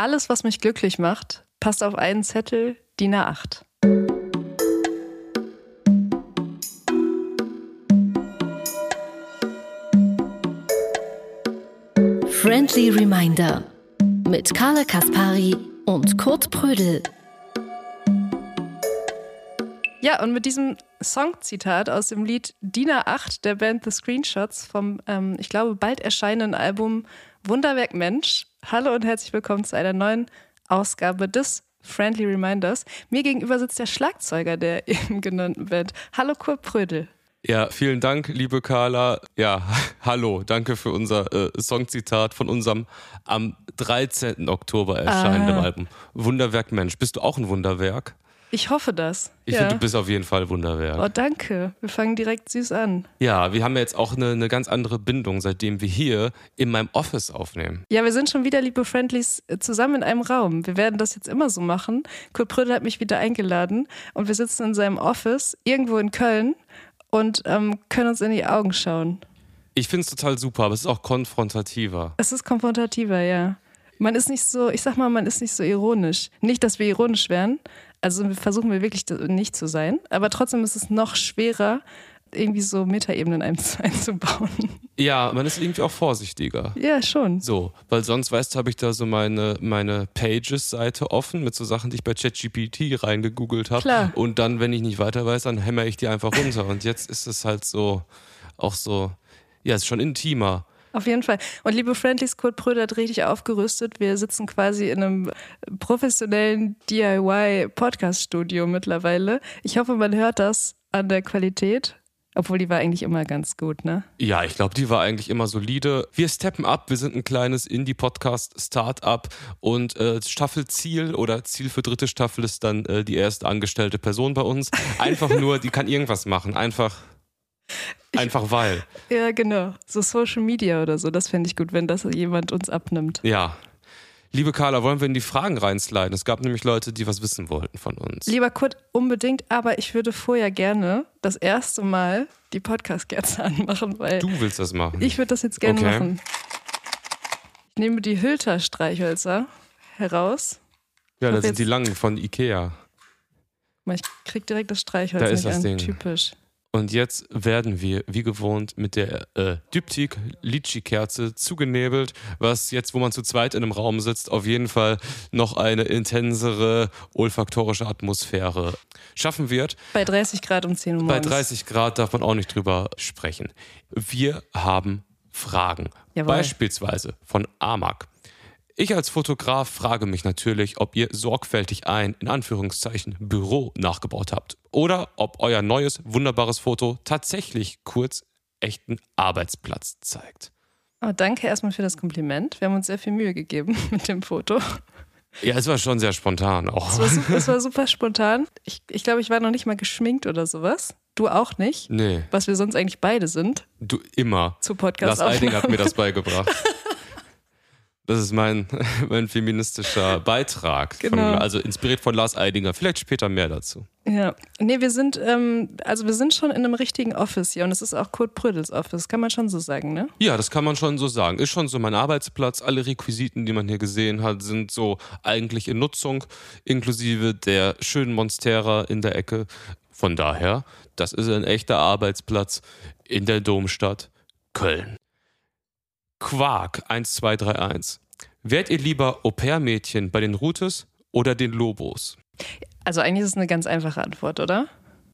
Alles, was mich glücklich macht, passt auf einen Zettel DIN A8. Friendly Reminder mit Carla Kaspari und Kurt Prödel. Ja, und mit diesem Songzitat aus dem Lied DIN A8 der Band The Screenshots vom, ähm, ich glaube, bald erscheinenden Album Wunderwerk Mensch. Hallo und herzlich willkommen zu einer neuen Ausgabe des Friendly Reminders. Mir gegenüber sitzt der Schlagzeuger der eben genannten Band. Hallo Kurt Prödel. Ja, vielen Dank, liebe Carla. Ja, hallo, danke für unser äh, Songzitat von unserem am 13. Oktober erscheinenden Ah. Album. Wunderwerk Mensch. Bist du auch ein Wunderwerk? Ich hoffe das. Ich ja. finde, du bist auf jeden Fall Wunderwerk. Oh, danke. Wir fangen direkt süß an. Ja, wir haben ja jetzt auch eine, eine ganz andere Bindung, seitdem wir hier in meinem Office aufnehmen. Ja, wir sind schon wieder, liebe Friendlies, äh, zusammen in einem Raum. Wir werden das jetzt immer so machen. Kurt Prödel hat mich wieder eingeladen und wir sitzen in seinem Office irgendwo in Köln und ähm, können uns in die Augen schauen. Ich finde es total super, aber es ist auch konfrontativer. Es ist konfrontativer, ja. Man ist nicht so, ich sag mal, man ist nicht so ironisch. Nicht, dass wir ironisch wären. Also versuchen wir wirklich nicht zu sein. Aber trotzdem ist es noch schwerer, irgendwie so Metaebenen ein- einzubauen. Ja, man ist irgendwie auch vorsichtiger. Ja, schon. So, weil sonst, weißt du, habe ich da so meine, meine Pages-Seite offen mit so Sachen, die ich bei ChatGPT reingegoogelt habe. Und dann, wenn ich nicht weiter weiß, dann hämmer ich die einfach runter. Und jetzt ist es halt so, auch so, ja, es ist schon intimer. Auf jeden Fall. Und liebe Friendlies, Kurt Pröder hat richtig aufgerüstet. Wir sitzen quasi in einem professionellen DIY-Podcast-Studio mittlerweile. Ich hoffe, man hört das an der Qualität. Obwohl die war eigentlich immer ganz gut, ne? Ja, ich glaube, die war eigentlich immer solide. Wir steppen ab, wir sind ein kleines Indie-Podcast-Startup und äh, Staffelziel oder Ziel für dritte Staffel ist dann äh, die erste angestellte Person bei uns. Einfach nur, die kann irgendwas machen. Einfach, einfach weil. Ja, genau. So Social Media oder so, das fände ich gut, wenn das jemand uns abnimmt. Ja. Liebe Carla, wollen wir in die Fragen reinsliden? Es gab nämlich Leute, die was wissen wollten von uns. Lieber Kurt, unbedingt, aber ich würde vorher gerne das erste Mal die Podcast-Kerze anmachen, weil Du willst das machen. ich würde das jetzt gerne Okay. machen. Ich nehme die Hülter-Streichhölzer heraus. ja, da hab sind die langen von Ikea. Ich krieg direkt das Streichholz Da ist das an. Ding. Typisch. Und jetzt werden wir, wie gewohnt, mit der äh, Diptyk Litschi-Kerze zugenebelt, was jetzt, wo man zu zweit in einem Raum sitzt, auf jeden Fall noch eine intensere olfaktorische Atmosphäre schaffen wird. Bei 30 Grad um 10 Uhr Bei morgens. 30 Grad darf man auch nicht drüber sprechen. Wir haben Fragen. Jawohl. Beispielsweise von Amag. Ich als Fotograf frage mich natürlich, ob ihr sorgfältig ein, in Anführungszeichen, Büro nachgebaut habt. Oder ob euer neues, wunderbares Foto tatsächlich kurz echten Arbeitsplatz zeigt. Oh, danke erstmal für das Kompliment. Wir haben uns sehr viel Mühe gegeben mit dem Foto. Ja, es war schon sehr spontan auch. Es war, su- es war super spontan. Ich, ich glaube, ich war noch nicht mal geschminkt oder sowas. Du auch nicht. Nee, Was wir sonst eigentlich beide sind du immer. zu Lars podcast Eiding hat mir das beigebracht. Das ist mein, mein feministischer Beitrag. Von, Genau. also inspiriert von Lars Eidinger. Vielleicht später mehr dazu. Ja. Nee, wir sind, ähm, also wir sind schon in einem richtigen Office hier und es ist auch Kurt Prödels Office, kann man schon so sagen, ne? Ja, das kann man schon so sagen. Ist schon so mein Arbeitsplatz. Alle Requisiten, die man hier gesehen hat, sind so eigentlich in Nutzung, inklusive der schönen Monstera in der Ecke. Von daher, das ist ein echter Arbeitsplatz in der Domstadt Köln. Quark 1231. Wärt ihr lieber Au-pair-Mädchen bei den Rutes oder den Lobos? Also eigentlich ist es eine ganz einfache Antwort, oder?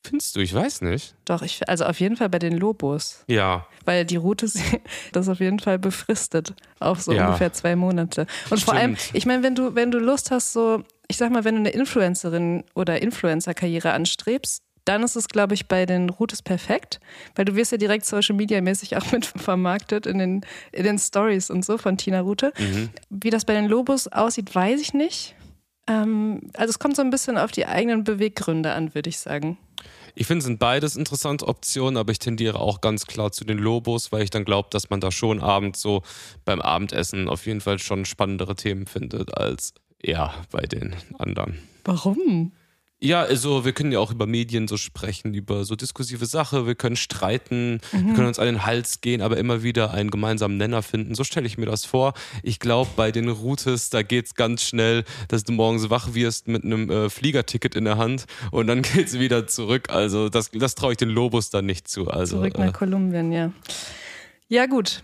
Findest du? Ich weiß nicht. Doch, ich, also auf jeden Fall bei den Lobos. Ja, Weil die Route, das auf jeden Fall befristet auf so Ja. ungefähr zwei Monate. Und vor allem, Stimmt. ich meine, wenn du, wenn du Lust hast, so, ich sag mal, wenn du eine Influencerin oder Influencer-Karriere anstrebst, dann ist es, glaube ich, bei den Routes perfekt, weil du wirst ja direkt Social Media mäßig auch mit vermarktet in den, in den Stories und so von Tina Rute. Mhm. Wie das bei den Lobos aussieht, weiß ich nicht. Ähm, also es kommt so ein bisschen auf die eigenen Beweggründe an, würde ich sagen. Ich finde, sind beides interessante Optionen, aber ich tendiere auch ganz klar zu den Lobos, weil ich dann glaube, dass man da schon abends so beim Abendessen auf jeden Fall schon spannendere Themen findet als ja bei den anderen. Warum? Ja, also wir können ja auch über Medien so sprechen, über so diskursive Sache, wir können streiten, mhm. wir können uns an den Hals gehen, aber immer wieder einen gemeinsamen Nenner finden. So stelle ich mir das vor. Ich glaube, bei den Routes, da geht es ganz schnell, dass du morgens wach wirst mit einem äh, Fliegerticket in der Hand und dann geht es wieder zurück. Also das, das traue ich den Lobus dann nicht zu. Also, zurück nach äh, Kolumbien, ja. Ja, gut.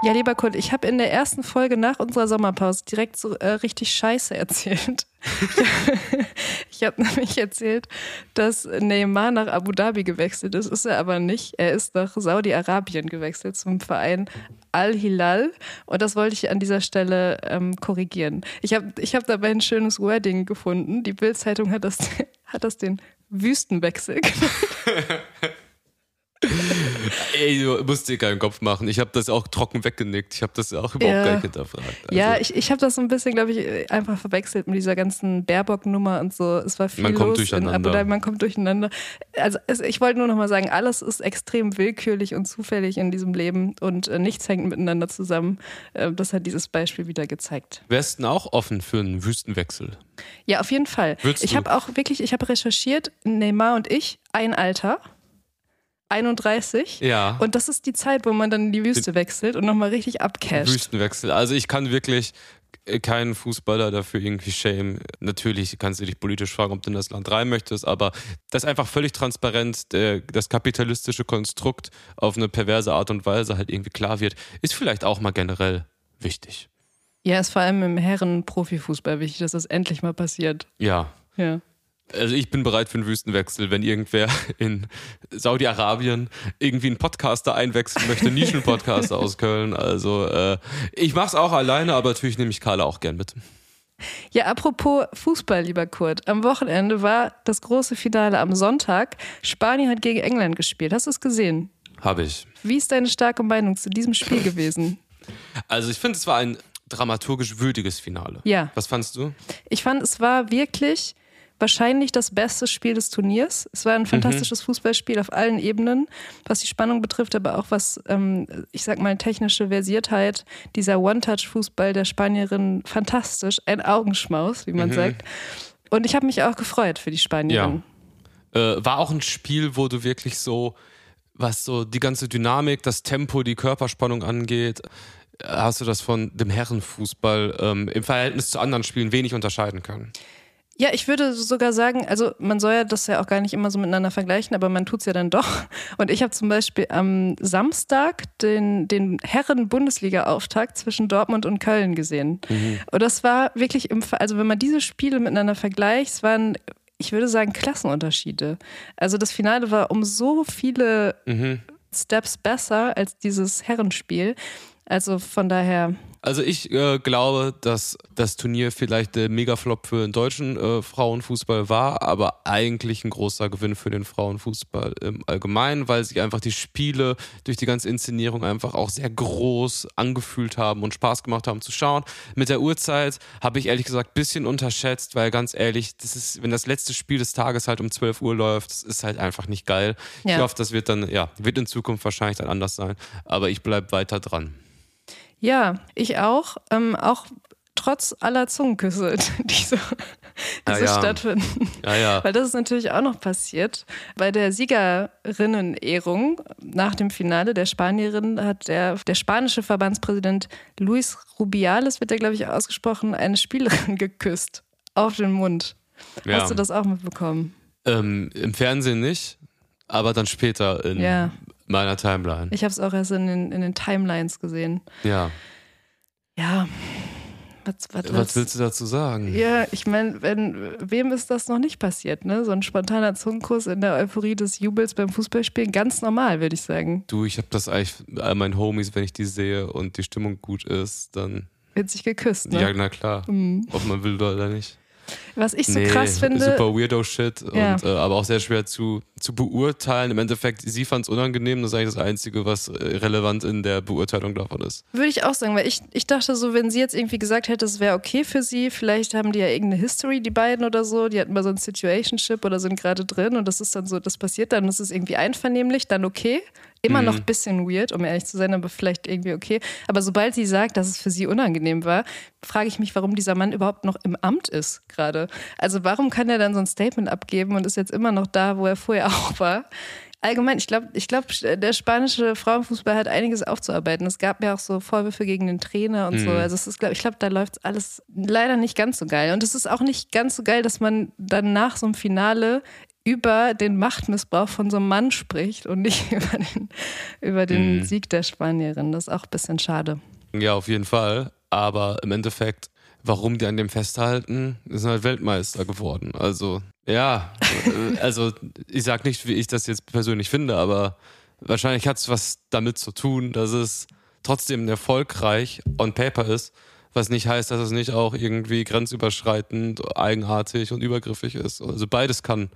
Ja, lieber Kurt, ich habe in der ersten Folge nach unserer Sommerpause direkt so äh, richtig Scheiße erzählt. ich habe nämlich erzählt, dass Neymar nach Abu Dhabi gewechselt ist. Ist er aber nicht. Er ist nach Saudi-Arabien gewechselt zum Verein Al-Hilal. Und das wollte ich an dieser Stelle ähm, korrigieren. Ich habe ich hab dabei ein schönes Wording gefunden. Die Bild-Zeitung hat das, hat das den Wüstenwechsel genannt. Ey, du musst dir keinen Kopf machen. Ich habe das auch trocken weggenickt. Ich habe das auch überhaupt ja. gar nicht hinterfragt. Also. Ja, ich, ich habe das so ein bisschen, glaube ich, einfach verwechselt mit dieser ganzen Baerbock-Nummer und so. Es war viel man kommt durcheinander. Dhabi, man kommt durcheinander. Also ich wollte nur noch mal sagen, alles ist extrem willkürlich und zufällig in diesem Leben und äh, nichts hängt miteinander zusammen. Äh, das hat dieses Beispiel wieder gezeigt. Wärst du auch offen für einen Wüstenwechsel? Ja, auf jeden Fall. Würdest ich habe auch wirklich, ich habe recherchiert, Neymar und ich, ein Alter. 31. Ja. Und das ist die Zeit, wo man dann in die Wüste wechselt und nochmal richtig abcasht. Wüstenwechsel. Also ich kann wirklich keinen Fußballer dafür irgendwie shame. Natürlich kannst du dich politisch fragen, ob du in das Land rein möchtest, aber das ist einfach völlig transparent, der, das kapitalistische Konstrukt auf eine perverse Art und Weise halt irgendwie klar wird, ist vielleicht auch mal generell wichtig. Ja, ist vor allem im Herren-Profifußball wichtig, dass das endlich mal passiert. Ja. Ja. Also ich bin bereit für einen Wüstenwechsel, wenn irgendwer in Saudi-Arabien irgendwie einen Podcaster einwechseln möchte, Nischen-Podcaster aus Köln. Also äh, ich mach's auch alleine, aber natürlich nehme ich Carla auch gern mit. Ja, apropos Fußball, lieber Kurt. Am Wochenende war das große Finale am Sonntag. Spanien hat gegen England gespielt. Hast du es gesehen? Habe ich. Wie ist deine starke Meinung zu diesem Spiel gewesen? Also ich finde, es war ein dramaturgisch würdiges Finale. Ja. Was fandst du? Ich fand, es war wirklich wahrscheinlich das beste Spiel des Turniers. Es war ein mhm. fantastisches mhm. Fußballspiel auf allen Ebenen, was die Spannung betrifft, aber auch was, ähm, ich sag mal, technische Versiertheit. Dieser One-Touch-Fußball der Spanierin, fantastisch. Ein Augenschmaus, wie man mhm. sagt. Und ich habe mich auch gefreut für die Spanierin. Ja. Äh, war auch ein Spiel, wo du wirklich so, was so die ganze Dynamik, das Tempo, die Körperspannung angeht, hast du das von dem Herrenfußball ähm, im Verhältnis zu anderen Spielen wenig unterscheiden können. Ja, ich würde sogar sagen, also man soll ja das ja auch gar nicht immer so miteinander vergleichen, aber man tut es ja dann doch. Und ich habe zum Beispiel am Samstag den, den Herren-Bundesliga-Auftakt zwischen Dortmund und Köln gesehen. Mhm. Und das war wirklich im, also wenn man diese Spiele miteinander vergleicht, es waren ich würde sagen, Klassenunterschiede. Also das Finale war um so viele mhm. Steps besser als dieses Herrenspiel. Also von daher. Also ich äh, glaube, dass das Turnier vielleicht der Megaflop für den deutschen äh, Frauenfußball war, aber eigentlich ein großer Gewinn für den Frauenfußball im Allgemeinen, weil sich einfach die Spiele durch die ganze Inszenierung einfach auch sehr groß angefühlt haben und Spaß gemacht haben zu schauen. Mit der Uhrzeit habe ich ehrlich gesagt ein bisschen unterschätzt, weil ganz ehrlich, das ist, wenn das letzte Spiel des Tages halt um 12 Uhr läuft, das ist halt einfach nicht geil. Ja. Ich hoffe, das wird dann, ja, wird in Zukunft wahrscheinlich dann anders sein, aber ich bleibe weiter dran. Ja, ich auch. Ähm, auch trotz aller Zungenküsse, die so, die so ja. stattfinden. Ja, ja. Weil das ist natürlich auch noch passiert. Bei der Siegerinnen-Ehrung nach dem Finale der Spanierin hat der, der spanische Verbandspräsident Luis Rubiales, wird der glaube ich ausgesprochen, eine Spielerin geküsst. Auf den Mund. Ja. Hast du das auch mitbekommen? Ähm, Im Fernsehen nicht, aber dann später in ja meiner Timeline. Ich habe es auch erst in den, in den Timelines gesehen. Ja. Ja. Was, was, was willst du dazu sagen? Ja, ich meine, wem ist das noch nicht passiert, ne? So ein spontaner Zungenkuss in der Euphorie des Jubels beim Fußballspielen, ganz normal, würde ich sagen. Du, ich habe das eigentlich all meinen Homies, wenn ich die sehe und die Stimmung gut ist, dann wird sich geküsst, ne? Ja, na klar. Mhm. Ob man will oder nicht. Was ich so nee, krass finde. Super weirdo Shit, ja. und, äh, aber auch sehr schwer zu, zu beurteilen. Im Endeffekt, sie fand es unangenehm, das ist eigentlich das Einzige, was äh, relevant in der Beurteilung davon ist. Würde ich auch sagen, weil ich, ich dachte so, wenn sie jetzt irgendwie gesagt hätte, es wäre okay für sie, vielleicht haben die ja irgendeine History, die beiden oder so, die hatten mal so ein Situationship oder sind gerade drin und das ist dann so, das passiert dann, das ist irgendwie einvernehmlich, dann okay. Immer mhm. noch ein bisschen weird, um ehrlich zu sein, aber vielleicht irgendwie okay. Aber sobald sie sagt, dass es für sie unangenehm war, frage ich mich, warum dieser Mann überhaupt noch im Amt ist gerade. Also warum kann er dann so ein Statement abgeben und ist jetzt immer noch da, wo er vorher auch war? Allgemein, ich glaube, ich glaub, der spanische Frauenfußball hat einiges aufzuarbeiten. Es gab ja auch so Vorwürfe gegen den Trainer und mhm. so. Also es ist, glaub, ich glaube, da läuft alles leider nicht ganz so geil. Und es ist auch nicht ganz so geil, dass man dann nach so einem Finale über den Machtmissbrauch von so einem Mann spricht und nicht über den, über den mhm. Sieg der Spanierin. Das ist auch ein bisschen schade. Ja, auf jeden Fall. Aber im Endeffekt, warum die an dem festhalten, sind halt Weltmeister geworden. Also, ja, äh, also ich sag nicht, wie ich das jetzt persönlich finde, aber wahrscheinlich hat es was damit zu tun, dass es trotzdem erfolgreich on paper ist, was nicht heißt, dass es nicht auch irgendwie grenzüberschreitend, eigenartig und übergriffig ist. Also beides kann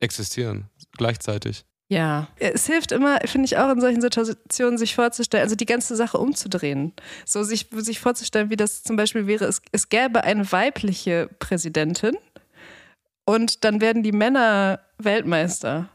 existieren gleichzeitig. Ja, es hilft immer, finde ich auch in solchen Situationen, sich vorzustellen, also die ganze Sache umzudrehen. So sich, sich vorzustellen, wie das zum Beispiel wäre, es, es gäbe eine weibliche Präsidentin und dann werden die Männer Weltmeister.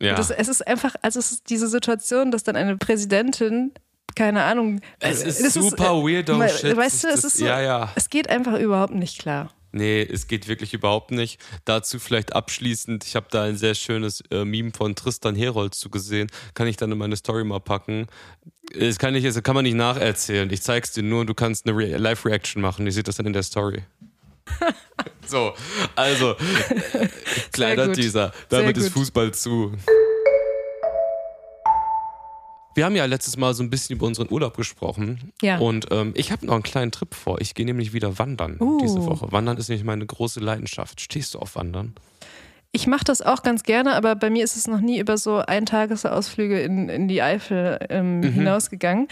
Ja. Das, es ist einfach, also es ist diese Situation, dass dann eine Präsidentin keine Ahnung. Es ist super ist, weirdo Shit. Weißt du, es ist so, ja, ja. es geht einfach überhaupt nicht klar. Nee, es geht wirklich überhaupt nicht. Dazu vielleicht abschließend, ich habe da ein sehr schönes äh, Meme von Tristan Herold zugesehen. Kann ich dann in meine Story mal packen. Das kann, ich, das kann man nicht nacherzählen. Ich zeig's dir nur, du kannst eine Re Live-Reaction machen. Ich sehe das dann in der Story. so, also, kleiner Teaser. Damit ist Fußball zu. Wir haben ja letztes Mal so ein bisschen über unseren Urlaub gesprochen. Ja. Und ähm, ich habe noch einen kleinen Trip vor. Ich gehe nämlich wieder wandern uh. diese Woche. Wandern ist nämlich meine große Leidenschaft. Stehst du auf Wandern? Ich mache das auch ganz gerne, aber bei mir ist es noch nie über so Eintagesausflüge in, in die Eifel ähm, mhm. hinausgegangen.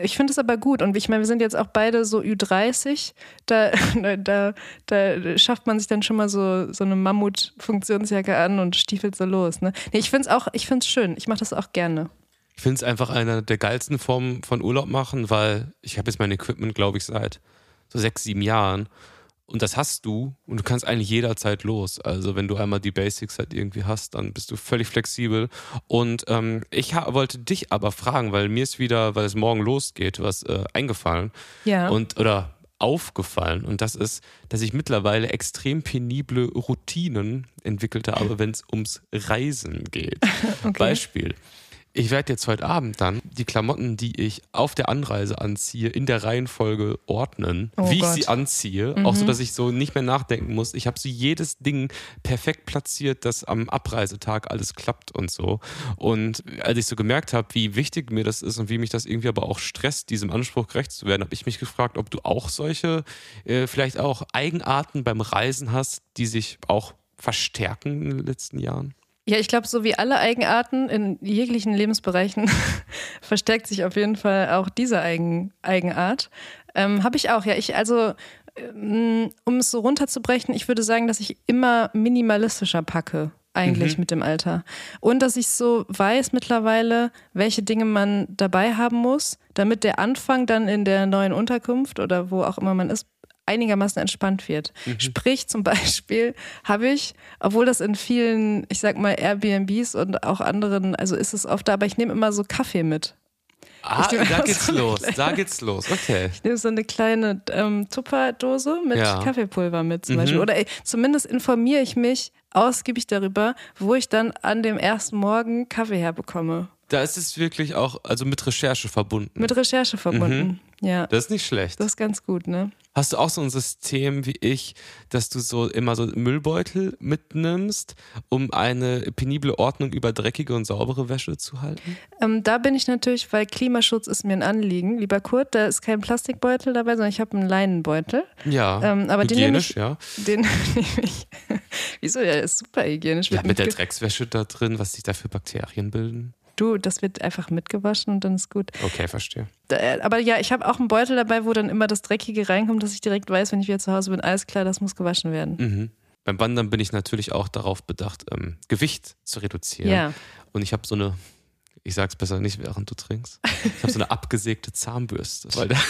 Ich finde es aber gut und ich meine, wir sind jetzt auch beide so Ü30, da, da, da schafft man sich dann schon mal so, so eine Mammut-Funktionsjacke an und stiefelt so los. Ne? Nee, ich finde es auch, ich finde es schön. Ich mache das auch gerne. Ich finde es einfach eine der geilsten Formen von Urlaub machen, weil ich habe jetzt mein Equipment, glaube ich, seit so sechs, sieben Jahren. Und das hast du und du kannst eigentlich jederzeit los. Also wenn du einmal die Basics halt irgendwie hast, dann bist du völlig flexibel. Und ähm, ich wollte dich aber fragen, weil mir ist wieder, weil es morgen losgeht, was äh, eingefallen. Ja. Und oder aufgefallen. Und das ist, dass ich mittlerweile extrem penible Routinen entwickelt habe, wenn es ums Reisen geht. okay. Beispiel. Ich werde jetzt heute Abend dann die Klamotten, die ich auf der Anreise anziehe, in der Reihenfolge ordnen, oh wie Gott. ich sie anziehe. Mhm. Auch so, dass ich so nicht mehr nachdenken muss. Ich habe so jedes Ding perfekt platziert, dass am Abreisetag alles klappt und so. Und als ich so gemerkt habe, wie wichtig mir das ist und wie mich das irgendwie aber auch stresst, diesem Anspruch gerecht zu werden, habe ich mich gefragt, ob du auch solche, äh, vielleicht auch Eigenarten beim Reisen hast, die sich auch verstärken in den letzten Jahren. Ja, ich glaube, so wie alle Eigenarten in jeglichen Lebensbereichen verstärkt sich auf jeden Fall auch diese Eigen, Eigenart. Ähm, Habe ich auch, ja. Ich, also, ähm, um es so runterzubrechen, ich würde sagen, dass ich immer minimalistischer packe eigentlich mhm. mit dem Alter. Und dass ich so weiß mittlerweile, welche Dinge man dabei haben muss, damit der Anfang dann in der neuen Unterkunft oder wo auch immer man ist, einigermaßen entspannt wird. Mhm. Sprich, zum Beispiel habe ich, obwohl das in vielen, ich sag mal, Airbnbs und auch anderen, also ist es oft da, aber ich nehme immer so Kaffee mit. Ah, da geht's so los, da geht's los, okay. Ich nehme so eine kleine ähm, Tupperdose mit ja. Kaffeepulver mit zum mhm. Beispiel. Oder ey, zumindest informiere ich mich ausgiebig darüber, wo ich dann an dem ersten Morgen Kaffee herbekomme. Da ist es wirklich auch, also mit Recherche verbunden. Mit Recherche verbunden, mhm. ja. Das ist nicht schlecht. Das ist ganz gut, ne? Hast du auch so ein System wie ich, dass du so immer so Müllbeutel mitnimmst, um eine penible Ordnung über dreckige und saubere Wäsche zu halten? Ähm, da bin ich natürlich, weil Klimaschutz ist mir ein Anliegen. Lieber Kurt, da ist kein Plastikbeutel dabei, sondern ich habe einen Leinenbeutel. Ja, ähm, aber hygienisch, den ja. Den nehme ich. Wieso? Der ist super hygienisch. Ja, mit der Dreckswäsche da drin, was sich da für Bakterien bilden. Du, das wird einfach mitgewaschen und dann ist gut. Okay, verstehe. Äh, aber ja, ich habe auch einen Beutel dabei, wo dann immer das Dreckige reinkommt, dass ich direkt weiß, wenn ich wieder zu Hause bin, alles klar, das muss gewaschen werden. Mhm. Beim Wandern bin ich natürlich auch darauf bedacht, ähm, Gewicht zu reduzieren. Ja. Und ich habe so eine, ich sag's besser nicht, während du trinkst. Ich habe so eine abgesägte Zahnbürste, weil da,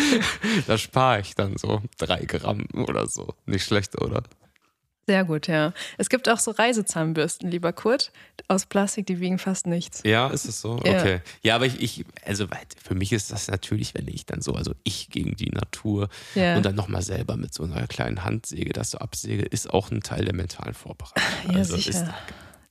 da spare ich dann so drei Gramm oder so. Nicht schlecht, oder? Sehr gut, ja. Es gibt auch so Reisezahnbürsten, lieber Kurt, aus Plastik, die wiegen fast nichts. Ja, ist es so? Ja. Okay. Ja, aber ich, ich, also für mich ist das natürlich, wenn ich dann so, also ich gegen die Natur Ja. und dann nochmal selber mit so einer kleinen Handsäge das so absäge, ist auch ein Teil der mentalen Vorbereitung. Ja, also sicher. ist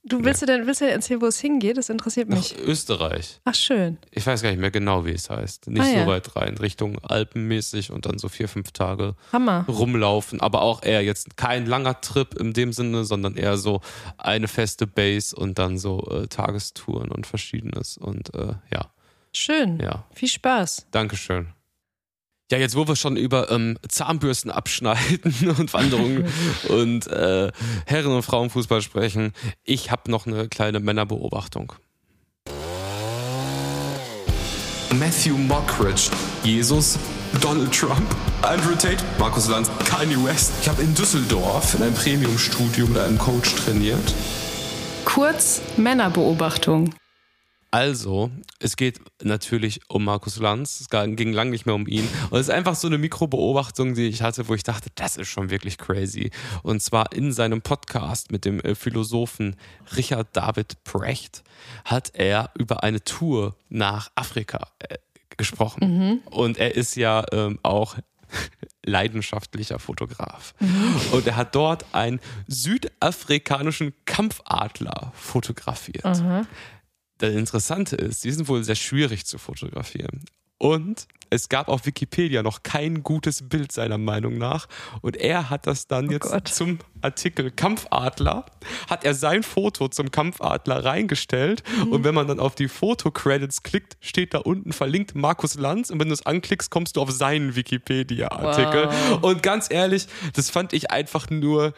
Du willst, du denn, willst du denn erzählen, wo es hingeht? Das interessiert nach mich. Österreich. Ach, schön. Ich weiß gar nicht mehr genau, wie es heißt. Nicht Ah, so ja. weit rein, Richtung Alpenmäßig und dann so vier, fünf Tage Hammer. rumlaufen, aber auch eher jetzt kein langer Trip in dem Sinne, sondern eher so eine feste Base und dann so äh, Tagestouren und verschiedenes. Und äh, ja, Schön. ja, Viel Spaß. Dankeschön. Ja, jetzt wo wir schon über ähm, Zahnbürsten abschneiden und Wanderungen und äh, Herren- und Frauenfußball sprechen, ich habe noch eine kleine Männerbeobachtung. Matthew Mockridge, Jesus, Donald Trump, Andrew Tate, Markus Lanz, Kanye West. Ich habe in Düsseldorf in einem Premium-Studio mit einem Coach trainiert. Kurz Männerbeobachtung. Also, es geht natürlich um Markus Lanz. Es ging lang nicht mehr um ihn. Und es ist einfach so eine Mikrobeobachtung, die ich hatte, wo ich dachte, das ist schon wirklich crazy. Und zwar in seinem Podcast mit dem äh, Philosophen Richard David Precht hat er über eine Tour nach Afrika äh, gesprochen. Und er ist ja ähm, auch leidenschaftlicher Fotograf. Und er hat dort einen südafrikanischen Kampfadler fotografiert. Das Interessante ist, die sind wohl sehr schwierig zu fotografieren. Und es gab auf Wikipedia noch kein gutes Bild seiner Meinung nach. Und er hat das dann jetzt Gott. zum Artikel Kampfadler, hat er sein Foto zum Kampfadler reingestellt. Und wenn man dann auf die Foto-Credits klickt, steht da unten verlinkt Markus Lanz. Und wenn du es anklickst, kommst du auf seinen Wikipedia-Artikel. Und ganz ehrlich, das fand ich einfach nur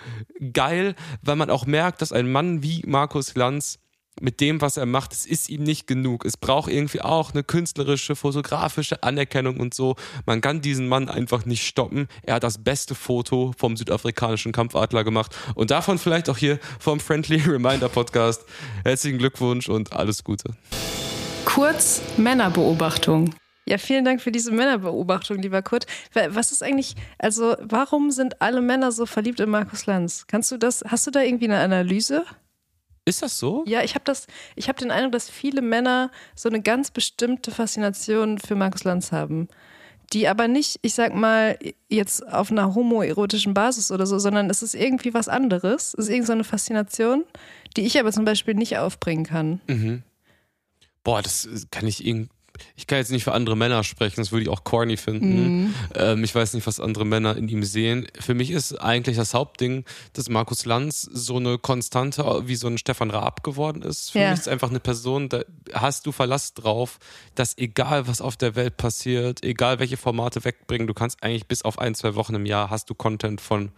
geil, weil man auch merkt, dass ein Mann wie Markus Lanz mit dem, was er macht, es ist ihm nicht genug. Es braucht irgendwie auch eine künstlerische, fotografische Anerkennung und so. Man kann diesen Mann einfach nicht stoppen. Er hat das beste Foto vom südafrikanischen Kampfadler gemacht und davon vielleicht auch hier vom Friendly Reminder Podcast. Herzlichen Glückwunsch und alles Gute. Kurz Männerbeobachtung. Ja, vielen Dank für diese Männerbeobachtung, lieber Kurt. Wa- Was ist eigentlich, also warum sind alle Männer so verliebt in Markus Lanz? Kannst du das, hast du da irgendwie eine Analyse? Ist das so? Ja, ich habe das, ich habe den Eindruck, dass viele Männer so eine ganz bestimmte Faszination für Markus Lanz haben. Die aber nicht, ich sag mal, jetzt auf einer homoerotischen Basis oder so, sondern es ist irgendwie was anderes. Es ist irgendeine so eine Faszination, die ich aber zum Beispiel nicht aufbringen kann. Boah, das kann ich irgendwie. Ich kann jetzt nicht für andere Männer sprechen, das würde ich auch corny finden. Ähm, ich weiß nicht, was andere Männer in ihm sehen. Für mich ist eigentlich das Hauptding, dass Markus Lanz so eine Konstante wie so ein Stefan Raab geworden ist. Für Ja. mich ist einfach eine Person, da hast du Verlass drauf, dass egal was auf der Welt passiert, egal welche Formate wegbringen, du kannst eigentlich bis auf ein, zwei Wochen im Jahr hast du Content von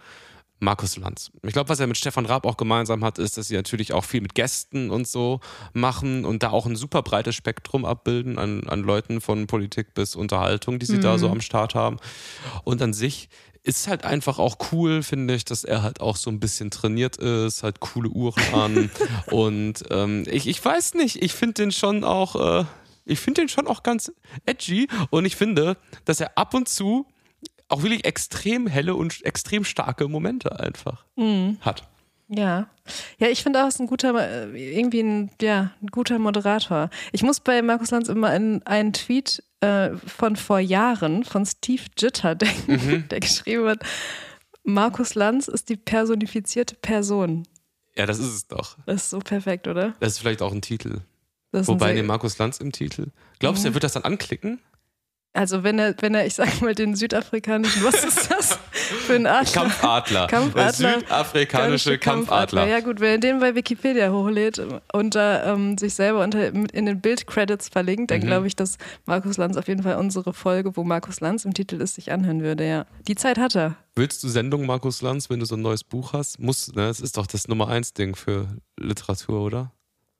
Markus Lanz. Ich glaube, was er mit Stefan Raab auch gemeinsam hat, ist, dass sie natürlich auch viel mit Gästen und so machen und da auch ein super breites Spektrum abbilden an, an Leuten von Politik bis Unterhaltung, die sie da so am Start haben. Und an sich ist halt einfach auch cool, finde ich, dass er halt auch so ein bisschen trainiert ist, halt coole Uhren an. und ähm, ich, ich weiß nicht, ich finde den schon auch, äh, ich finde den schon auch ganz edgy und ich finde, dass er ab und zu auch wirklich extrem helle und extrem starke Momente einfach hat. Ja. Ja, ich finde auch, es ist ein guter, äh, irgendwie ein, ja, ein guter Moderator. Ich muss bei Markus Lanz immer an einen Tweet äh, von vor Jahren von Steve Jitter denken, der geschrieben hat, Markus Lanz ist die personifizierte Person. Ja, das ist es doch. Das ist so perfekt, oder? Das ist vielleicht auch ein Titel. Wobei, den Markus Lanz im Titel. Glaubst du, er wird das dann anklicken? Also wenn er, wenn er, ich sag mal, den südafrikanischen, was ist das für ein Adler? Kampfadler. Kampfadler. Südafrikanische Kampfadler. Ja gut, wenn er den bei Wikipedia hochlädt und da ähm, sich selber unter, in den Bildcredits verlinkt, Mhm. dann glaube ich, dass Markus Lanz auf jeden Fall unsere Folge, wo Markus Lanz im Titel ist, sich anhören würde. Ja, die Zeit hat er. Willst du Sendung Markus Lanz, wenn du so ein neues Buch hast? Muss, ne? Das ist doch das Nummer eins Ding für Literatur, oder?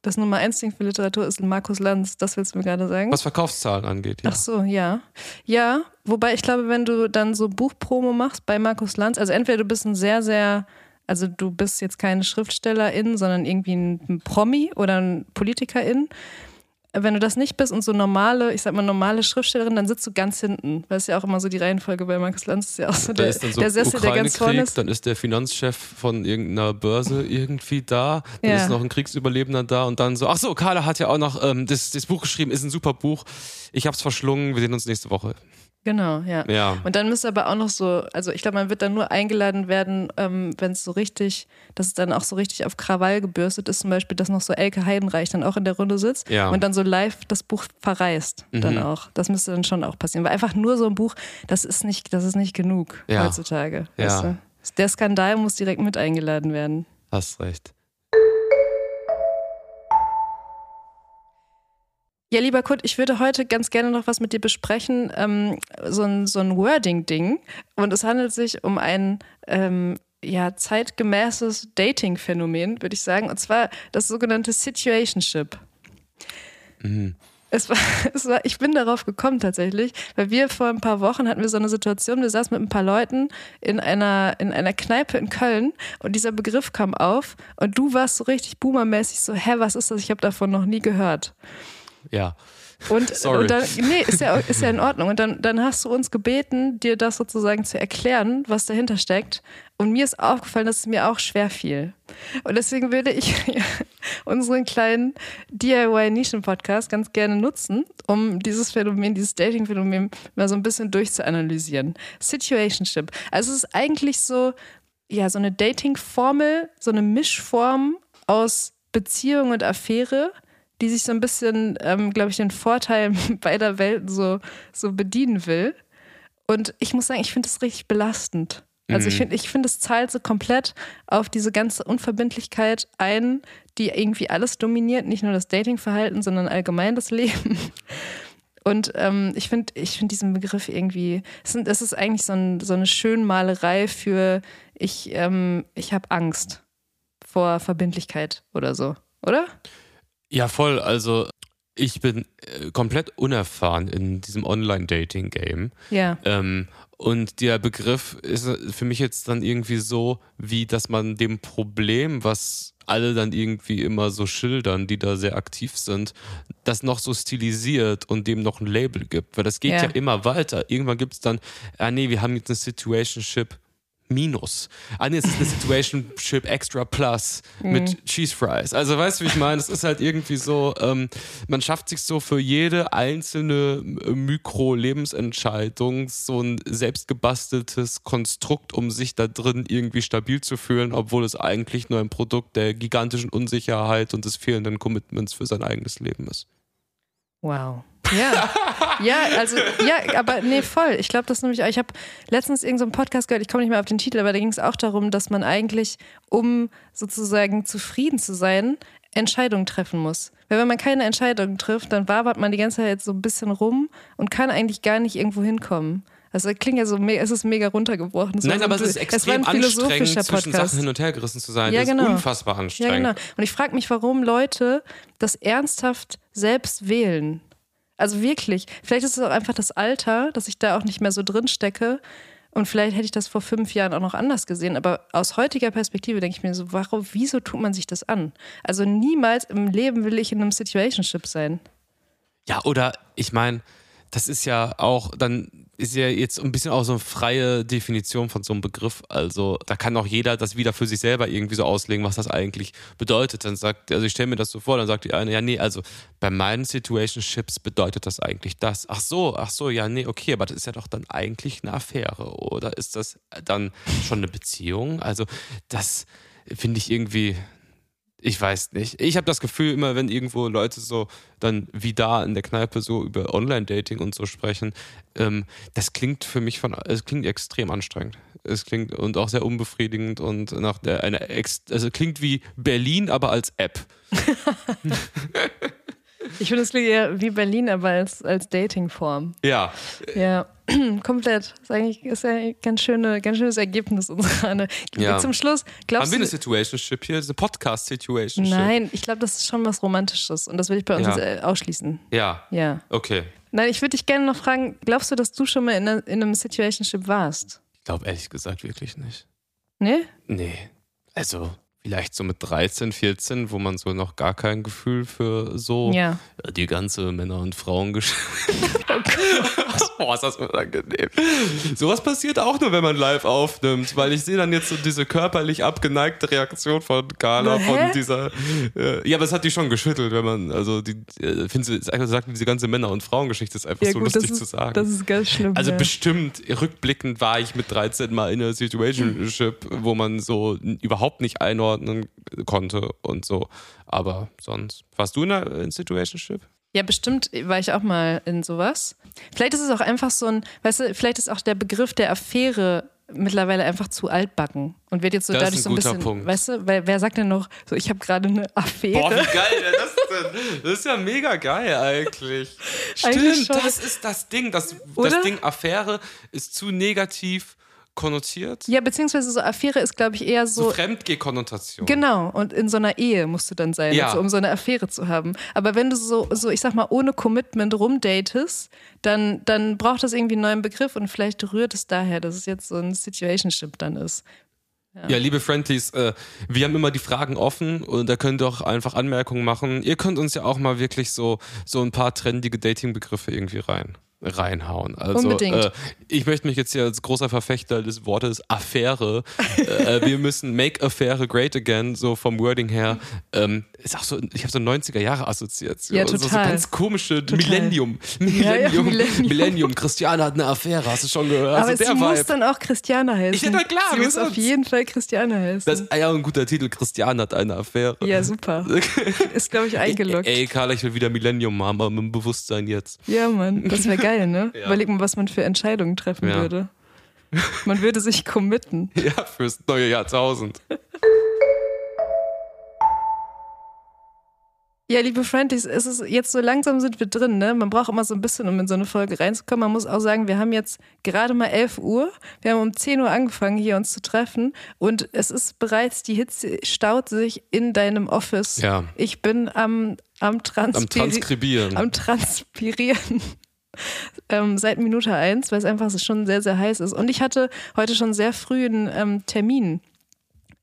Das Nummer eins Ding für Literatur ist Markus Lanz. Das willst du mir gerade sagen? Was Verkaufszahlen angeht, ja. Ach so, ja. Ja, wobei ich glaube, wenn du dann so Buchpromo machst bei Markus Lanz, also entweder du bist ein sehr, sehr, also du bist jetzt keine Schriftstellerin, sondern irgendwie ein Promi oder ein Politikerin, wenn du das nicht bist und so normale, ich sag mal normale Schriftstellerin, dann sitzt du ganz hinten. Weil es ja auch immer so die Reihenfolge bei Markus Lanz ist ja auch so Da der, ist dann so der Sessel, der ganz vorne ist. dann ist der Finanzchef von irgendeiner Börse irgendwie da, dann Ja. ist noch ein Kriegsüberlebender da und dann so, ach so, Carla hat ja auch noch ähm, das, das Buch geschrieben, ist ein super Buch. Ich hab's verschlungen, wir sehen uns nächste Woche. Genau, ja. Ja. Und dann müsste aber auch noch so, also ich glaube, man wird dann nur eingeladen werden, ähm, wenn es so richtig, dass es dann auch so richtig auf Krawall gebürstet ist, zum Beispiel, dass noch so Elke Heidenreich dann auch in der Runde sitzt Ja. und dann so live das Buch verreist dann Mhm. auch. Das müsste dann schon auch passieren. Weil einfach nur so ein Buch, das ist nicht, das ist nicht genug Ja. heutzutage. Ja. Weißt du? Der Skandal muss direkt mit eingeladen werden. Hast recht. Ja, lieber Kurt, ich würde heute ganz gerne noch was mit dir besprechen, ähm, so ein, so ein Wording-Ding. Und es handelt sich um ein ähm, ja, zeitgemäßes Dating-Phänomen, würde ich sagen, und zwar das sogenannte Situationship. Es war, es war, ich bin darauf gekommen tatsächlich, weil wir vor ein paar Wochen hatten wir so eine Situation, wir saßen mit ein paar Leuten in einer, in einer Kneipe in Köln und dieser Begriff kam auf und du warst so richtig boomermäßig so, hä, was ist das? Ich habe davon noch nie gehört. Ja. Und, Sorry. und dann, nee, ist ja, ist ja in Ordnung. Und dann, dann hast du uns gebeten, dir das sozusagen zu erklären, was dahinter steckt. Und mir ist aufgefallen, dass es mir auch schwer fiel. Und deswegen würde ich unseren kleinen DIY-Nischen-Podcast ganz gerne nutzen, um dieses Phänomen, dieses Dating-Phänomen mal so ein bisschen durchzuanalysieren. Situationship. Also es ist eigentlich so, ja, so eine Dating-Formel, so eine Mischform aus Beziehung und Affäre, die sich so ein bisschen, ähm, glaube ich, den Vorteil beider Welten so, so bedienen will. Und ich muss sagen, ich finde das richtig belastend. Also ich finde, ich finde, es zahlt so komplett auf diese ganze Unverbindlichkeit ein, die irgendwie alles dominiert, nicht nur das Datingverhalten, sondern allgemein das Leben. Und ähm, ich finde ich find diesen Begriff irgendwie, es, sind, es ist eigentlich so, ein, so eine Schönmalerei für ich, ähm, ich habe Angst vor Verbindlichkeit oder so, oder? Ja, voll. Also ich bin äh, komplett unerfahren in diesem Online-Dating-Game. Ja. Ähm, und der Begriff ist für mich jetzt dann irgendwie so, wie dass man dem Problem, was alle dann irgendwie immer so schildern, die da sehr aktiv sind, das noch so stilisiert und dem noch ein Label gibt. Weil das geht Ja. ja, immer weiter. Irgendwann gibt es dann, ah nee, wir haben jetzt eine Situationship Minus. Ah nee, es ist eine Situationship Extra Plus mit Cheese Fries. Also weißt du, wie ich meine? Es ist halt irgendwie so, ähm, man schafft sich so für jede einzelne äh, Mikro-Lebensentscheidung so ein selbstgebasteltes Konstrukt, um sich da drin irgendwie stabil zu fühlen, obwohl es eigentlich nur ein Produkt der gigantischen Unsicherheit und des fehlenden Commitments für sein eigenes Leben ist. Wow. Ja, ja, also ja, aber nee, voll. Ich glaube, das nämlich auch. Ich habe letztens irgendeinen so einen Podcast gehört, ich komme nicht mehr auf den Titel, aber da ging es auch darum, dass man eigentlich, um sozusagen zufrieden zu sein, Entscheidungen treffen muss. Weil wenn man keine Entscheidung trifft, dann wabert man die ganze Zeit so ein bisschen rum und kann eigentlich gar nicht irgendwo hinkommen. Also das klingt ja so, es ist mega runtergebrochen. Das Nein, aber es ist extrem anstrengend, zwischen Podcast. Sachen hin und her gerissen zu sein. Ja, das genau. ist unfassbar Ja, anstrengend. genau. Und ich frage mich, warum Leute das ernsthaft selbst wählen. Also wirklich. Vielleicht ist es auch einfach das Alter, dass ich da auch nicht mehr so drin stecke. Und vielleicht hätte ich das vor fünf Jahren auch noch anders gesehen. Aber aus heutiger Perspektive denke ich mir so, warum, wieso tut man sich das an? Also niemals im Leben will ich in einem Situationship sein. Ja, oder ich meine, das ist ja auch, dann ist ja jetzt ein bisschen auch so eine freie Definition von so einem Begriff. Also da kann auch jeder das wieder für sich selber irgendwie so auslegen, was das eigentlich bedeutet. Dann sagt, also ich stelle mir das so vor, dann sagt die eine, ja, nee, also bei meinen Situationships bedeutet das eigentlich das. Ach so, ach so, ja, nee, okay, aber das ist ja doch dann eigentlich eine Affäre. Oder ist das dann schon eine Beziehung? Also das finde ich irgendwie, ich weiß nicht. Ich habe das Gefühl, immer wenn irgendwo Leute so dann wie da in der Kneipe so über Online-Dating und so sprechen, ähm, das klingt für mich von, es klingt extrem anstrengend. Es klingt und auch sehr unbefriedigend und nach der eine ex, also klingt wie Berlin, aber als App. Ich finde, es klingt eher wie Berlin, aber als, als Datingform. Ja, Ja, komplett. Ist eigentlich ist ja ein ganz, schöne, ganz schönes Ergebnis unserer. Eine. Ja. Zum Schluss, haben glaubst wir du. eine Situationship hier, eine Podcast-Situationship? Nein, ich glaube, das ist schon was Romantisches und das will ich bei uns Ja. jetzt, äh, ausschließen. Ja, Ja. okay. Nein, ich würde dich gerne noch fragen, glaubst du, dass du schon mal in, einer- in einem Situationship warst? Ich glaube ehrlich gesagt wirklich nicht. Ne? Nee. Also, vielleicht so mit 13, 14, wo man so noch gar kein Gefühl für so Ja. die ganze Männer- und Frauengeschichte. Boah, ist das unangenehm. Sowas passiert auch nur, wenn man live aufnimmt, weil ich sehe dann jetzt so diese körperlich abgeneigte Reaktion von Carla, Na, von hä? dieser. Äh, ja, aber es hat die schon geschüttelt, wenn man, also die, äh, finde sie, sagt, diese ganze Männer- und Frauengeschichte ist einfach so lustig das ist, zu sagen. Das ist ganz schlimm. Also ja. bestimmt, rückblickend war ich mit 13 mal in einer Situationship, wo man so überhaupt nicht einordnen konnte und so. Aber sonst. Warst du in einer in Situationship? Ja, bestimmt war ich auch mal in sowas. Vielleicht ist es auch einfach so ein, weißt du, vielleicht ist auch der Begriff der Affäre mittlerweile einfach zu altbacken und wird jetzt so Das dadurch so ein bisschen, Punkt. weißt du, weil wer sagt denn noch, so ich habe gerade eine Affäre? Boah, wie geil wäre das denn? Das ist ja mega geil eigentlich. Eigentlich Stimmt, schon. das ist das Ding. Das, das Ding Affäre ist zu negativ konnotiert. ja, beziehungsweise so Affäre ist, glaube ich, eher So so. Fremdgeh-Konnotation. Genau, und in so einer Ehe musst du dann sein, Ja. also, um so eine Affäre zu haben. Aber wenn du so, so, ich sag mal, ohne Commitment rumdatest, dann, dann braucht das irgendwie einen neuen Begriff und vielleicht rührt es daher, dass es jetzt so ein Situationship dann ist. Ja, liebe Friendlies, äh, wir haben immer die Fragen offen und da könnt ihr auch einfach Anmerkungen machen. Ihr könnt uns ja auch mal wirklich so, so ein paar trendige Dating-Begriffe irgendwie rein reinhauen. Also Unbedingt. Äh, ich möchte mich jetzt hier als großer Verfechter des Wortes Affäre. äh, wir müssen make Affäre great again, so vom Wording her. Ähm, ist auch so, ich habe so 90er Jahre Assoziation. Ja, So, so total. ganz komische Millennium. Ja, ja, Millennium. Millennium. Millennium. Christiane hat eine Affäre, hast du schon gehört? Aber also sie muss Vibe. dann auch Christiane heißen. Ich- ja, na klar, sie muss auf jeden Fall Christiane heißen. Das ist ja ein guter Titel. Christiane hat eine Affäre. ja, super. Ist, glaube ich, eingeloggt. Ey, Carla, ich will wieder Millennium haben, aber mit dem Bewusstsein jetzt. Ja, Mann, das wäre geil, ne? Ja. Überleg mal, was man für Entscheidungen treffen Ja. würde. Man würde sich committen. Ja, fürs neue Jahrtausend. Ja, liebe Friendies, es ist jetzt so langsam sind wir drin, ne? Man braucht immer so ein bisschen, um in so eine Folge reinzukommen. Man muss auch sagen, wir haben jetzt gerade mal 11 Uhr. Wir haben um 10 Uhr angefangen, hier uns zu treffen. Und es ist bereits, die Hitze staut sich in deinem Office. Ja. Ich bin am, am, Transpiri Am Transkribieren. am Transpirieren. Ähm, seit Minute eins, weil es einfach schon sehr, sehr heiß ist. Und ich hatte heute schon sehr früh einen ähm, Termin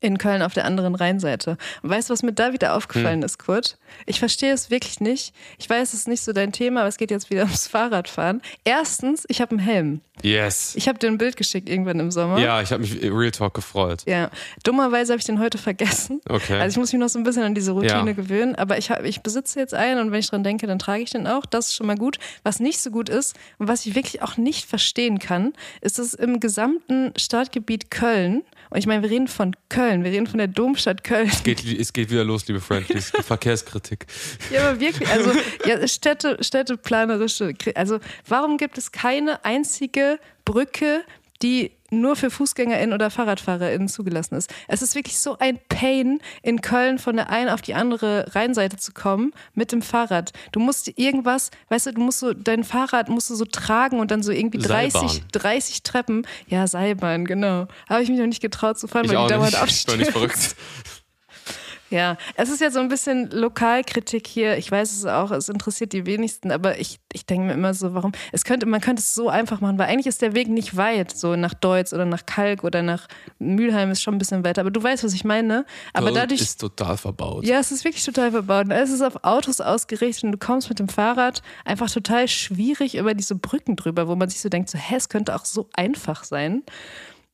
in Köln auf der anderen Rheinseite. Und weißt du, was mir da wieder aufgefallen ist, Kurt? Ich verstehe es wirklich nicht. Ich weiß, es ist nicht so dein Thema, aber es geht jetzt wieder ums Fahrradfahren. Erstens, ich habe einen Helm. Yes. Ich habe dir ein Bild geschickt irgendwann im Sommer. Ja, ich habe mich Real Talk gefreut. Ja, dummerweise habe ich den heute vergessen. Okay. Also ich muss mich noch so ein bisschen an diese Routine Ja. gewöhnen, aber ich, hab, ich besitze jetzt einen und wenn ich dran denke, dann trage ich den auch. Das ist schon mal gut. Was nicht so gut ist und was ich wirklich auch nicht verstehen kann, ist, dass im gesamten Stadtgebiet Köln, und ich meine, wir reden von Köln, wir reden von der Domstadt Köln. Geht, es geht wieder los, liebe Friendlies. Die Verkehrskritik. Ja, aber wirklich, also ja, Städte, städteplanerische, also warum gibt es keine einzige Brücke, die nur für FußgängerInnen oder FahrradfahrerInnen zugelassen ist? Es ist wirklich so ein Pain, in Köln von der einen auf die andere Rheinseite zu kommen mit dem Fahrrad. Du musst irgendwas, weißt du, du musst so, dein Fahrrad musst du so tragen und dann so irgendwie 30, Seilbahn. 30 Treppen. Ja, Seilbahn, genau. Habe ich mich noch nicht getraut zu fahren, Ich weil die dauernd nicht. Ich bin nicht verrückt. Ja, es ist ja so ein bisschen Lokalkritik hier. Ich weiß es auch, es interessiert die wenigsten, aber ich, ich denke mir immer so, warum? Es könnte, man könnte es so einfach machen, weil eigentlich ist der Weg nicht weit, so nach Deutz oder nach Kalk oder nach Mülheim ist schon ein bisschen weiter. Aber du weißt, was ich meine. Aber Köln dadurch. ist total verbaut. Ja, es ist wirklich total verbaut. Und Es ist auf Autos ausgerichtet und du kommst mit dem Fahrrad einfach total schwierig über diese Brücken drüber, wo man sich so denkt, so, hä, es könnte auch so einfach sein.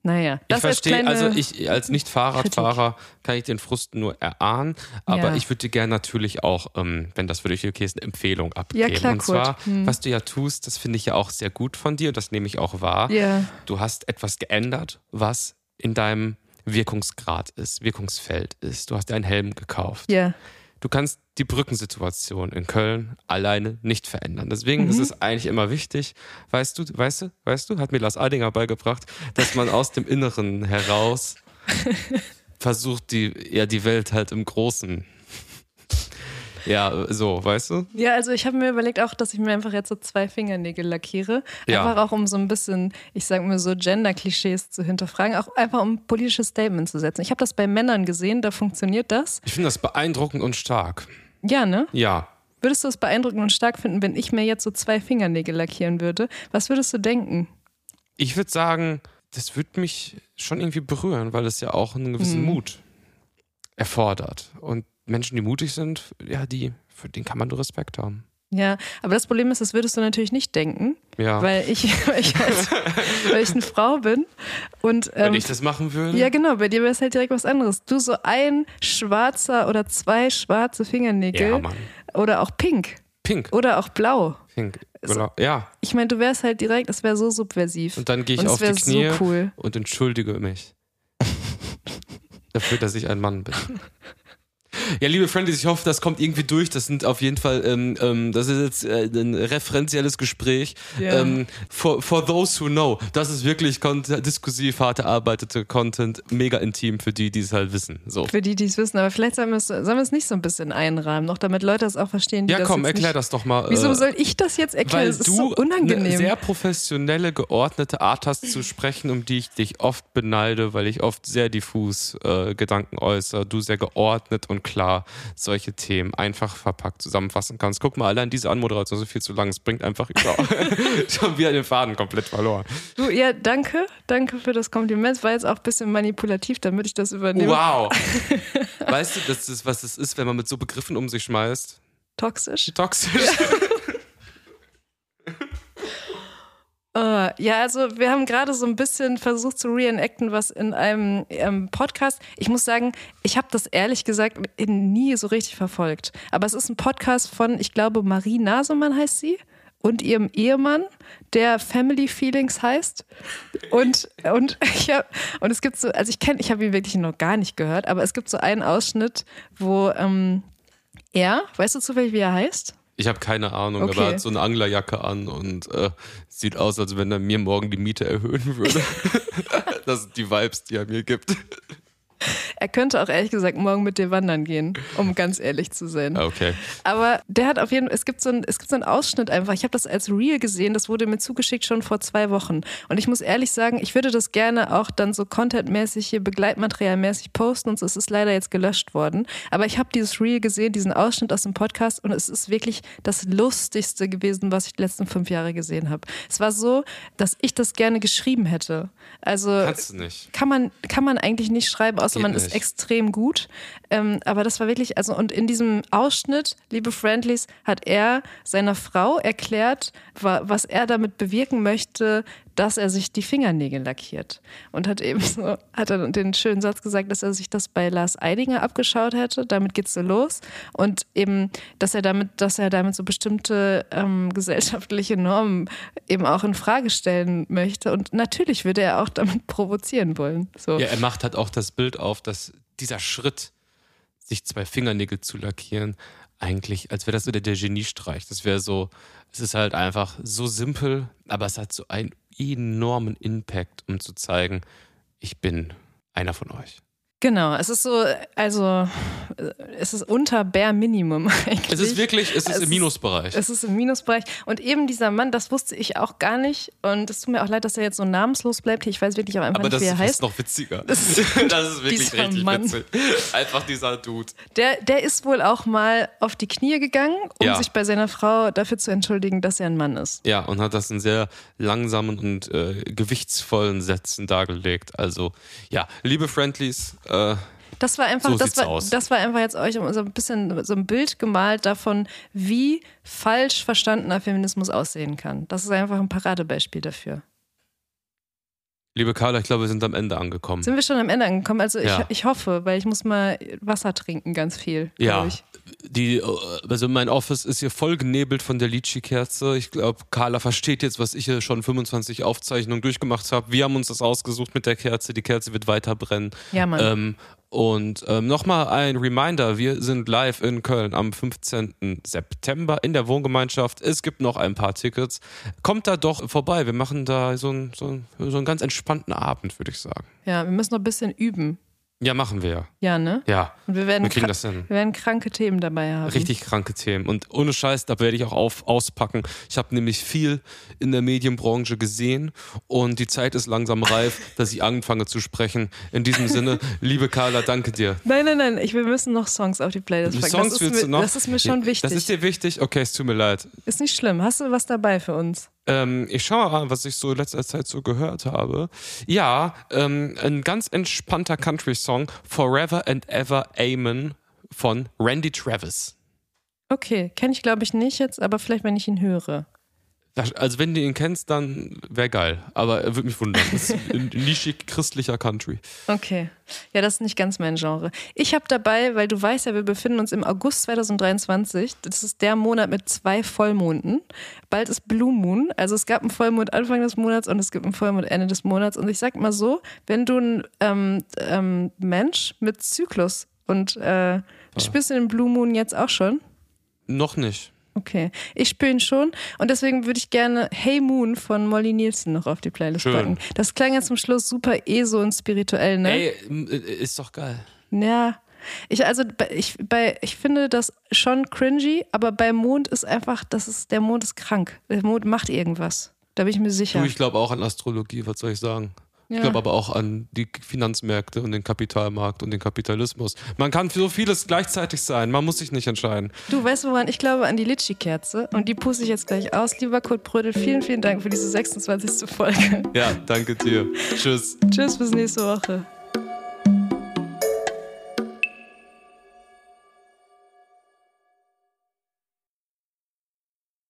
Naja, das Ich verstehe, also ich als Nicht-Fahrradfahrer kann ich den Frust nur erahnen, aber Ja. ich würde dir gerne natürlich auch, ähm, wenn das für dich okay ist, eine Empfehlung abgeben. klar, Und zwar, was du ja tust, das finde ich ja auch sehr gut von dir und das nehme ich auch wahr. Ja. Du hast etwas geändert, was in deinem Wirkungsgrad ist, Wirkungsfeld ist. Du hast dir einen Helm gekauft. Ja. Du kannst die Brückensituation in Köln alleine nicht verändern. Deswegen ist es eigentlich immer wichtig, weißt du, weißt du, weißt du, hat mir Lars Adinger beigebracht, dass man aus dem Inneren heraus versucht, die, ja, die Welt halt im Großen. Ja, so, weißt du? Ja, also ich habe mir überlegt auch, dass ich mir einfach jetzt so zwei Fingernägel lackiere. Ja. Einfach auch um so ein bisschen, ich sage mir so Gender-Klischees zu hinterfragen, auch einfach um politische Statements zu setzen. Ich habe das bei Männern gesehen, da funktioniert das. Ich finde das beeindruckend und stark. Ja, ne? Ja. Würdest du es beeindruckend und stark finden, wenn ich mir jetzt so zwei Fingernägel lackieren würde? Was würdest du denken? Ich würde sagen, das würde mich schon irgendwie berühren, weil es ja auch einen gewissen Mhm. Mut erfordert. Und Menschen, die mutig sind, ja, die, für den kann man nur Respekt haben. Ja, aber das Problem ist, das würdest du natürlich nicht denken, Ja. weil ich, weil ich, halt, weil ich eine Frau bin und Wenn ähm, ich das machen würde. ja genau, bei dir wäre es halt direkt was anderes. Du so ein schwarzer oder zwei schwarze Fingernägel Ja, Mann. oder auch pink Pink. oder auch blau. Pink. Blau. Ja. Ich meine, du wärst halt direkt, es wäre so subversiv. Und dann gehe ich Und auf die Knie so cool. und entschuldige mich. dafür, dass ich ein Mann bin. Ja, liebe Friendlies, ich hoffe, das kommt irgendwie durch. Das sind auf jeden Fall, ähm, ähm, das ist jetzt äh, ein referenzielles Gespräch. Ja. Ähm, for, for those who know, das ist wirklich diskursiv, hart erarbeitete Content, mega intim für die, die es halt wissen. So. Für die, die es wissen, aber vielleicht sollen wir es, sollen wir es nicht so ein bisschen einrahmen, noch damit Leute das auch verstehen. Die Ja, komm, erklär nicht, das doch mal. Wieso äh, soll ich das jetzt erklären? weil Das ist du so unangenehm. eine sehr professionelle, geordnete Art hast zu sprechen, um die ich dich oft beneide, weil ich oft sehr diffus äh, Gedanken äußere, du sehr geordnet und klar solche Themen einfach verpackt zusammenfassen kannst. Guck mal, allein diese Anmoderation ist viel zu lang, es bringt einfach über schon wieder den Faden komplett verloren. Du, ja, danke. Danke für das Kompliment. War jetzt auch ein bisschen manipulativ, damit ich das übernehme. Wow. weißt du, das ist, was es ist, wenn man mit so Begriffen um sich schmeißt? Toxisch. Toxisch. Äh, ja, also wir haben gerade so ein bisschen versucht zu reenacten, was in einem ähm, Podcast. Ich muss sagen, ich habe das ehrlich gesagt nie so richtig verfolgt. Aber es ist ein Podcast von, ich glaube, Marie Nasemann heißt sie. Und ihrem Ehemann, der Family Feelings heißt. Und, und, ich hab, und es gibt so, also ich kenne, ich habe ihn wirklich noch gar nicht gehört, aber es gibt so einen Ausschnitt, wo ähm, er, weißt du zufällig, wie er heißt? Ich habe keine Ahnung, Okay. aber er hat so eine Anglerjacke an und äh, sieht aus, als wenn er mir morgen die Miete erhöhen würde. das sind die Vibes, die er mir gibt. Er könnte auch ehrlich gesagt morgen mit dir wandern gehen, um ganz ehrlich zu sein. Okay. Aber der hat auf jeden Fall, es gibt so ein, es gibt so einen Ausschnitt einfach. Ich habe das als Reel gesehen, das wurde mir zugeschickt schon vor zwei Wochen. Und ich muss ehrlich sagen, ich würde das gerne auch dann so contentmäßig hier, begleitmaterialmäßig posten und so. Es ist leider jetzt gelöscht worden. Aber ich habe dieses Reel gesehen, diesen Ausschnitt aus dem Podcast und es ist wirklich das Lustigste gewesen, was ich die letzten fünf Jahre gesehen habe. Es war so, dass ich das gerne geschrieben hätte. Also Kannst du nicht. kann man, kann man eigentlich nicht schreiben, außer Geht man ist nicht. extrem gut. Ähm, aber das war wirklich, also und in diesem Ausschnitt, liebe Friendlies, hat er seiner Frau erklärt, wa was er damit bewirken möchte, dass er sich die Fingernägel lackiert. Und hat eben so, hat er den schönen Satz gesagt, dass er sich das bei Lars Eidinger abgeschaut hätte. Damit geht's so los. Und eben, dass er damit, dass er damit so bestimmte ähm, gesellschaftliche Normen eben auch in Frage stellen möchte. Und natürlich würde er auch damit provozieren wollen. So. Ja, er macht halt auch das Bild auf, dass dieser Schritt, sich zwei Fingernägel zu lackieren, eigentlich, als wäre das so der, der Geniestreich. Das wäre so, es ist halt einfach so simpel, aber es hat so einen enormen Impact, um zu zeigen, ich bin einer von euch. Genau, es ist so, also es ist unter Bare Minimum eigentlich. Es ist wirklich, es ist Es im Minusbereich. Es ist im Minusbereich. Und eben dieser Mann, das wusste ich auch gar nicht. Und es tut mir auch leid, dass er jetzt so namenslos bleibt. Ich weiß wirklich auch einfach aber nicht, das wie ist er heißt. noch witziger. Das Das ist- ist, wirklich richtig Mann. witzig. Einfach dieser Dude. Der, der ist wohl auch mal auf die Knie gegangen, um Ja. sich bei seiner Frau dafür zu entschuldigen, dass er ein Mann ist. Ja, und hat das in sehr langsamen und äh, gewichtsvollen Sätzen dargelegt. Also, ja, liebe Friendlies, äh, Das war einfach, So das war, aus. das war einfach jetzt euch so ein bisschen so ein Bild gemalt davon, wie falsch verstandener Feminismus aussehen kann. Das ist einfach ein Paradebeispiel dafür. Liebe Carla, ich glaube, wir sind am Ende angekommen. Sind wir schon am Ende angekommen? Also Ja. ich, ich hoffe, weil ich muss mal Wasser trinken, ganz viel. Ja, Ich. die, also mein Office ist hier voll genebelt von der Litchi-Kerze. Ich glaube, Carla versteht jetzt, was ich hier schon 25 Aufzeichnungen durchgemacht habe. Wir haben uns das ausgesucht mit der Kerze. Die Kerze wird weiter brennen. Ja, Mann. Ähm, und ähm, nochmal ein Reminder, wir sind live in Köln am 15. September in der Wohngemeinschaft. Es gibt noch ein paar Tickets. Kommt da doch vorbei. Wir machen da so, ein, so, ein, so einen ganz entspannten Abend, würde ich sagen. Ja, wir müssen noch ein bisschen üben. Ja, machen wir. Ja, ne? Ja, Und wir werden, wir kriegen das hin. wir werden kranke Themen dabei haben. Richtig kranke Themen. Und ohne Scheiß, da werde ich auch auf, auspacken. Ich habe nämlich viel in der Medienbranche gesehen und die Zeit ist langsam reif, dass ich anfange zu sprechen. In diesem Sinne, liebe Carla, danke dir. Nein, nein, nein, ich, wir müssen noch Songs auf die Playlist packen. Songs das, ist willst mir, du noch? das ist mir schon wichtig. Das ist dir wichtig? Okay, es tut mir leid. ist nicht schlimm. Hast du was dabei für uns? Ähm, ich schaue mal, was ich so in letzter Zeit so gehört habe. Ja, ähm, ein ganz entspannter Country-Song, Forever and Ever Amen von Randy Travis. Okay, kenne ich glaube ich nicht jetzt, aber vielleicht, wenn ich ihn höre. Also wenn du ihn kennst, dann wäre geil. Aber er würde mich wundern. Das ist ein nischig christlicher Country. Okay. Ja, das ist nicht ganz mein Genre. Ich habe dabei, weil du weißt ja, wir befinden uns im August 2023. Das ist der Monat mit zwei Vollmonden. Bald ist Blue Moon. Also es gab einen Vollmond Anfang des Monats und es gibt einen Vollmond Ende des Monats. Und ich sag mal so, wenn du ein ähm, ähm, Mensch mit Zyklus und äh, spürst du den Blue Moon jetzt auch schon? Noch nicht. Okay, ich spüre ihn schon und deswegen würde ich gerne Hey Moon von Molly Nielsen noch auf die Playlist Schön. packen. Das klang ja zum Schluss super ESO und spirituell, ne? Ey, m- äh, ist doch geil. Ja. Ich, also, ich, bei, ich finde das schon cringy, aber bei Mond ist einfach, das ist, der Mond ist krank. Der Mond macht irgendwas. Da bin ich mir sicher. Du, ich glaube auch an Astrologie, was soll ich sagen? Ja. Ich glaube aber auch an die Finanzmärkte und den Kapitalmarkt und den Kapitalismus. Man kann für so vieles gleichzeitig sein. Man muss sich nicht entscheiden. Du weißt woran? Ich glaube an die Litschi-Kerze und die puste ich jetzt gleich aus. Lieber Kurt Brödel, vielen, vielen Dank für diese 26. Folge. Ja, danke dir. Tschüss. Tschüss, bis nächste Woche.